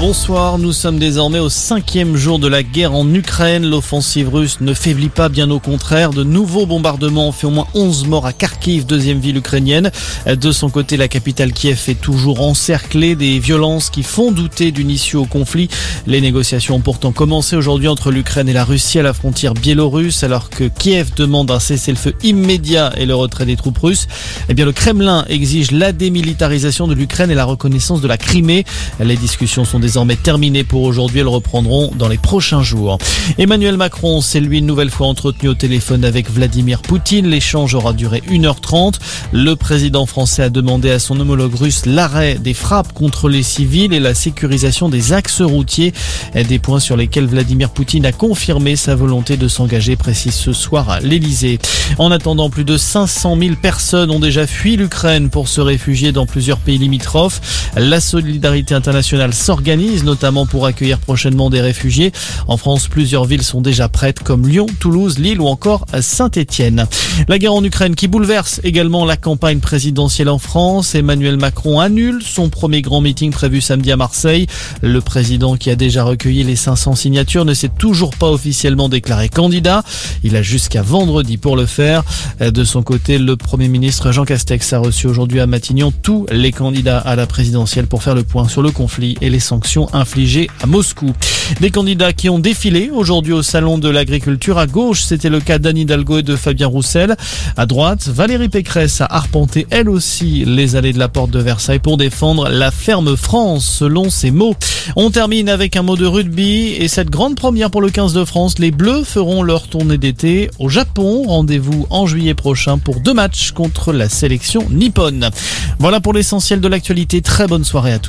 Bonsoir, nous sommes désormais au cinquième jour de la guerre en Ukraine. L'offensive russe ne faiblit pas, bien au contraire. De nouveaux bombardements ont fait au moins 11 morts à Kharkiv, deuxième ville ukrainienne. De son côté, la capitale Kiev est toujours encerclée. Des violences qui font douter d'une issue au conflit. Les négociations ont pourtant commencé aujourd'hui entre l'Ukraine et la Russie à la frontière biélorusse, alors que Kiev demande un cessez-le-feu immédiat et le retrait des troupes russes. Eh bien, le Kremlin exige la démilitarisation de l'Ukraine et la reconnaissance de la Crimée. Les discussions sont désormais pour aujourd'hui. Elles reprendront dans les prochains jours. Emmanuel Macron s'est lui une nouvelle fois entretenu au téléphone avec Vladimir Poutine. L'échange aura duré 1h30. Le président français a demandé à son homologue russe l'arrêt des frappes contre les civils et la sécurisation des axes routiers. Des points sur lesquels Vladimir Poutine a confirmé sa volonté de s'engager, précise ce soir à l'Elysée. En attendant, plus de 500 000 personnes ont déjà fui l'Ukraine pour se réfugier dans plusieurs pays limitrophes. La solidarité internationale s'organise notamment pour accueillir prochainement des réfugiés. En France, plusieurs villes sont déjà prêtes comme Lyon, Toulouse, Lille ou encore Saint-Étienne. La guerre en Ukraine qui bouleverse également la campagne présidentielle en France. Emmanuel Macron annule son premier grand meeting prévu samedi à Marseille. Le président qui a déjà recueilli les 500 signatures ne s'est toujours pas officiellement déclaré candidat. Il a jusqu'à vendredi pour le faire. De son côté, le Premier ministre Jean Castex a reçu aujourd'hui à Matignon tous les candidats à la présidentielle pour faire le point sur le conflit et les sanctions infligées à Moscou. Des candidats qui ont défilé aujourd'hui au Salon de l'Agriculture. À gauche, c'était le cas d'Anne Hidalgo et de Fabien Roussel. À droite, Valérie Pécresse a arpenté elle aussi les allées de la porte de Versailles pour défendre la ferme France, selon ses mots. On termine avec un mot de rugby et cette grande première pour le 15 de France. Les Bleus feront leur tournée d'été au Japon. Rendez-vous en juillet prochain pour deux matchs contre la sélection nippone. Voilà pour l'essentiel de l'actualité. Très bonne soirée à tous.